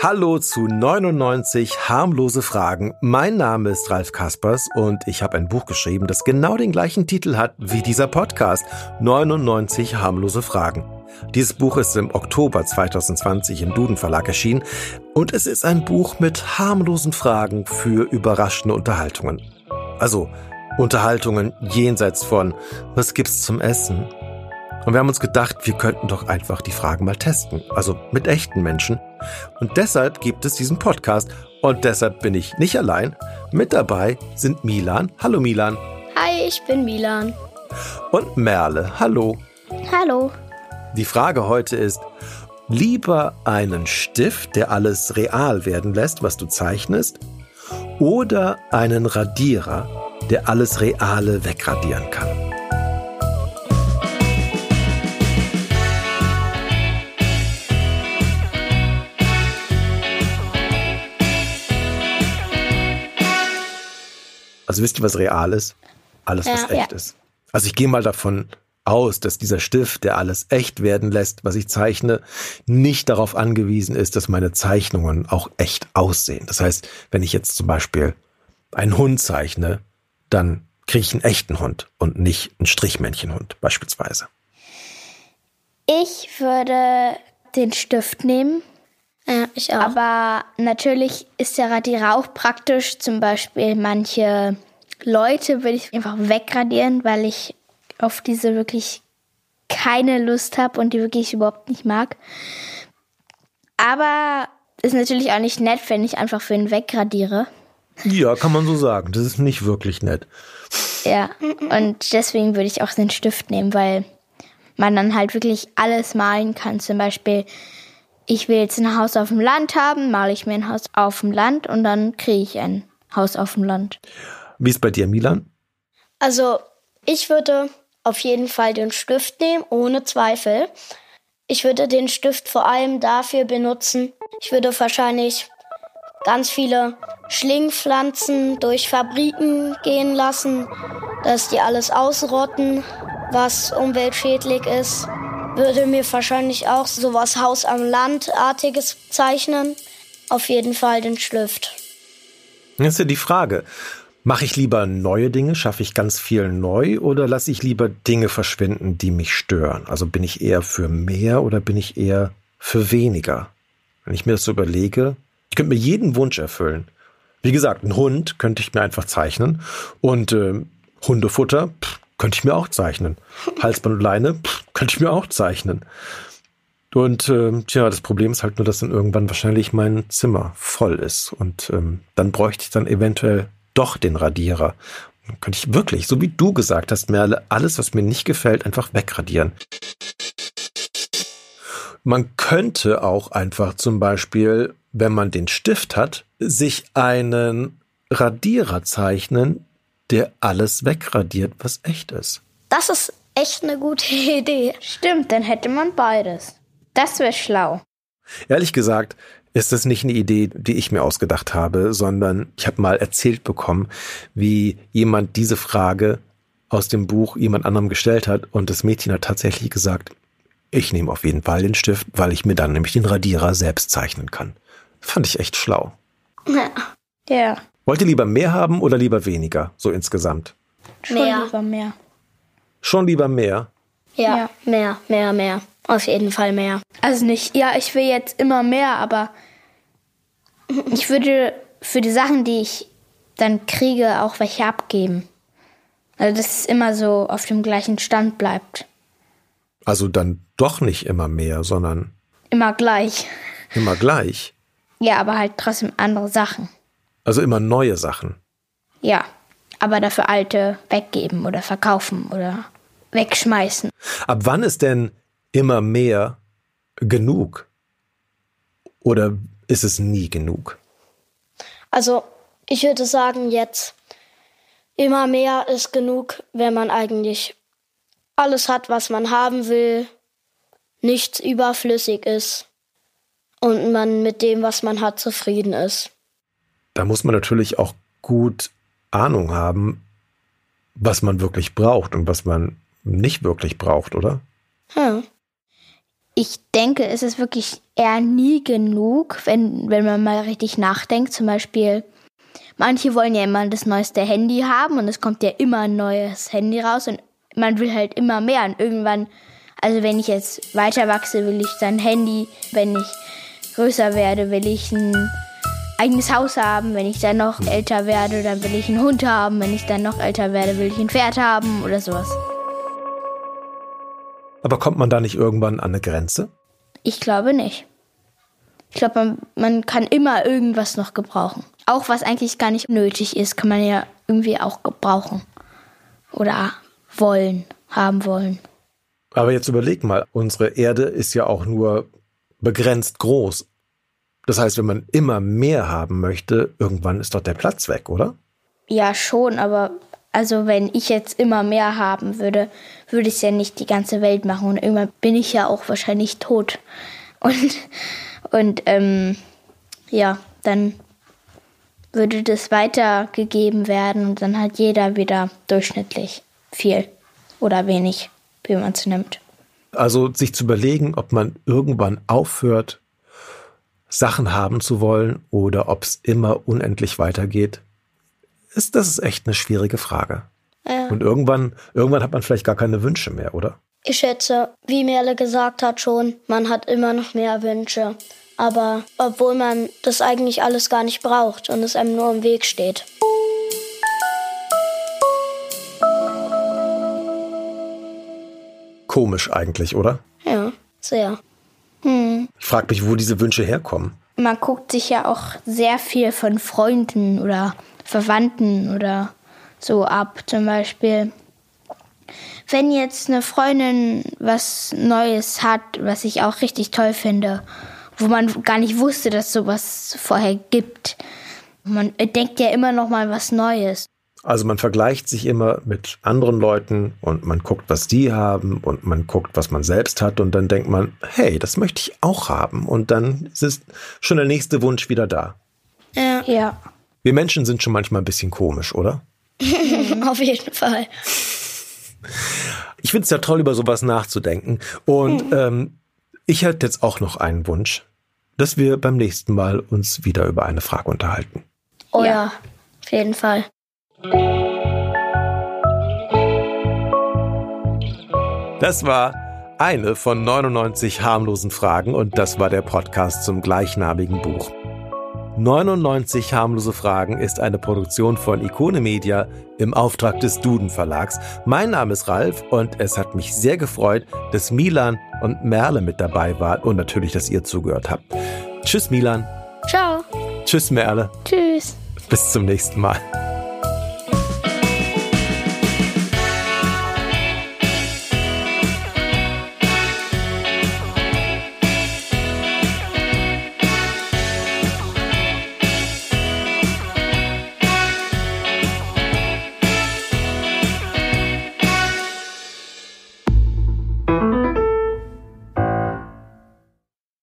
Hallo zu 99 harmlose Fragen. Mein Name ist Ralf Kaspers und ich habe ein Buch geschrieben, das genau den gleichen Titel hat wie dieser Podcast. 99 harmlose Fragen. Dieses Buch ist im Oktober 2020 im Duden Verlag erschienen und es ist ein Buch mit harmlosen Fragen für überraschende Unterhaltungen. Also Unterhaltungen jenseits von was gibt's zum Essen? Und wir haben uns gedacht, wir könnten doch einfach die Fragen mal testen, also mit echten Menschen. Und deshalb gibt es diesen Podcast und deshalb bin ich nicht allein. Mit dabei sind Milan. Hallo Milan. Hi, ich bin Milan. Und Merle. Hallo. Hallo. Die Frage heute ist, lieber einen Stift, der alles real werden lässt, was du zeichnest, oder einen Radierer, der alles Reale wegradieren kann? Also wisst ihr, was real ist? Alles, was ja, echt ja. ist. Also ich gehe mal davon aus, dass dieser Stift, der alles echt werden lässt, was ich zeichne, nicht darauf angewiesen ist, dass meine Zeichnungen auch echt aussehen. Das heißt, wenn ich jetzt zum Beispiel einen Hund zeichne, dann kriege ich einen echten Hund und nicht einen Strichmännchenhund beispielsweise. Ich würde den Stift nehmen. Ja, ich auch. Aber natürlich ist der Radierer auch praktisch. Zum Beispiel manche Leute würde ich einfach wegradieren, weil ich auf diese wirklich keine Lust habe und die wirklich überhaupt nicht mag. Aber ist natürlich auch nicht nett, wenn ich einfach für ihn wegradiere. Ja, kann man so sagen. Das ist nicht wirklich nett. Ja, und deswegen würde ich auch den Stift nehmen, weil man dann halt wirklich alles malen kann. Zum Beispiel, ich will jetzt ein Haus auf dem Land haben, male ich mir ein Haus auf dem Land und dann kriege ich ein Haus auf dem Land. Wie ist bei dir, Milan? Also, ich würde auf jeden Fall den Stift nehmen, ohne Zweifel. Ich würde den Stift vor allem dafür benutzen. Ich würde wahrscheinlich ganz viele Schlingpflanzen durch Fabriken gehen lassen, dass die alles ausrotten, was umweltschädlich ist. Würde mir wahrscheinlich auch sowas Haus am Landartiges zeichnen. Auf jeden Fall den Stift. Das ist ja die Frage. Mache ich lieber neue Dinge, schaffe ich ganz viel neu oder lasse ich lieber Dinge verschwinden, die mich stören? Also bin ich eher für mehr oder bin ich eher für weniger? Wenn ich mir das so überlege, ich könnte mir jeden Wunsch erfüllen. Wie gesagt, einen Hund könnte ich mir einfach zeichnen und äh, Hundefutter pff, könnte ich mir auch zeichnen. Halsband und Leine pff, könnte ich mir auch zeichnen. Und äh, tja, das Problem ist halt nur, dass dann irgendwann wahrscheinlich mein Zimmer voll ist und ähm, dann bräuchte ich dann eventuell doch den Radierer. Dann könnte ich wirklich, so wie du gesagt hast, Merle, alles, was mir nicht gefällt, einfach wegradieren. Man könnte auch einfach zum Beispiel, wenn man den Stift hat, sich einen Radierer zeichnen, der alles wegradiert, was echt ist. Das ist echt eine gute Idee. Stimmt, dann hätte man beides. Das wäre schlau. Ehrlich gesagt, ist das nicht eine Idee, die ich mir ausgedacht habe, sondern ich habe mal erzählt bekommen, wie jemand diese Frage aus dem Buch jemand anderem gestellt hat und das Mädchen hat tatsächlich gesagt, ich nehme auf jeden Fall den Stift, weil ich mir dann nämlich den Radierer selbst zeichnen kann. Fand ich echt schlau. Ja. ja. Wollt ihr lieber mehr haben oder lieber weniger, so insgesamt? Schon mehr. lieber mehr. Schon lieber mehr? Ja, ja, mehr, mehr, mehr. Auf jeden Fall mehr. Also nicht, ja, ich will jetzt immer mehr, aber ich würde für die Sachen, die ich dann kriege, auch welche abgeben. Also dass es immer so auf dem gleichen Stand bleibt. Also dann doch nicht immer mehr, sondern immer gleich. Immer gleich. Ja, aber halt trotzdem andere Sachen. Also immer neue Sachen. Ja, aber dafür alte weggeben oder verkaufen oder wegschmeißen. Ab wann ist denn immer mehr genug? Oder ist es nie genug? Also, ich würde sagen, jetzt immer mehr ist genug, wenn man eigentlich alles hat, was man haben will, nichts überflüssig ist und man mit dem, was man hat, zufrieden ist. Da muss man natürlich auch gut Ahnung haben, was man wirklich braucht und was man nicht wirklich braucht, oder? Hm. Ich denke, es ist wirklich eher nie genug, wenn, wenn man mal richtig nachdenkt. Zum Beispiel, manche wollen ja immer das neueste Handy haben und es kommt ja immer ein neues Handy raus und man will halt immer mehr. Und irgendwann, also wenn ich jetzt weiter wachse, will ich dann Handy. Wenn ich größer werde, will ich ein eigenes Haus haben. Wenn ich dann noch älter werde, dann will ich einen Hund haben. Wenn ich dann noch älter werde, will ich ein Pferd haben oder sowas. Aber kommt man da nicht irgendwann an eine Grenze? Ich glaube nicht. Ich glaube, man, man kann immer irgendwas noch gebrauchen. Auch was eigentlich gar nicht nötig ist, kann man ja irgendwie auch gebrauchen. Oder wollen, haben wollen. Aber jetzt überleg mal, unsere Erde ist ja auch nur begrenzt groß. Das heißt, wenn man immer mehr haben möchte, irgendwann ist doch der Platz weg, oder? Ja, schon, aber also wenn ich jetzt immer mehr haben würde, würde ich ja nicht die ganze Welt machen und irgendwann bin ich ja auch wahrscheinlich tot. Und, und ähm, ja, dann würde das weitergegeben werden und dann hat jeder wieder durchschnittlich viel oder wenig, wie man es nimmt. Also sich zu überlegen, ob man irgendwann aufhört, Sachen haben zu wollen oder ob es immer unendlich weitergeht, ist, das ist echt eine schwierige Frage. Ja. Und irgendwann, irgendwann hat man vielleicht gar keine Wünsche mehr, oder? Ich schätze, wie Merle gesagt hat schon, man hat immer noch mehr Wünsche. Aber obwohl man das eigentlich alles gar nicht braucht und es einem nur im Weg steht. Komisch eigentlich, oder? Ja, sehr. Frage mich, wo diese Wünsche herkommen. Man guckt sich ja auch sehr viel von Freunden oder Verwandten oder so ab. Zum Beispiel, wenn jetzt eine Freundin was Neues hat, was ich auch richtig toll finde, wo man gar nicht wusste, dass sowas vorher gibt. Man denkt ja immer noch mal was Neues. Also man vergleicht sich immer mit anderen Leuten und man guckt, was die haben und man guckt, was man selbst hat und dann denkt man, hey, das möchte ich auch haben und dann ist schon der nächste Wunsch wieder da. Ja. ja. Wir Menschen sind schon manchmal ein bisschen komisch, oder? Auf jeden Fall. Ich finde es ja toll, über sowas nachzudenken. Und ähm, ich hätte jetzt auch noch einen Wunsch, dass wir beim nächsten Mal uns wieder über eine Frage unterhalten. Oh ja, ja auf jeden Fall. Das war eine von 99 harmlosen Fragen und das war der Podcast zum gleichnamigen Buch. 99 harmlose Fragen ist eine Produktion von Ikone Media im Auftrag des Duden Verlags. Mein Name ist Ralf und es hat mich sehr gefreut, dass Milan und Merle mit dabei waren und natürlich, dass ihr zugehört habt. Tschüss Milan. Ciao. Tschüss Merle. Tschüss. Bis zum nächsten Mal.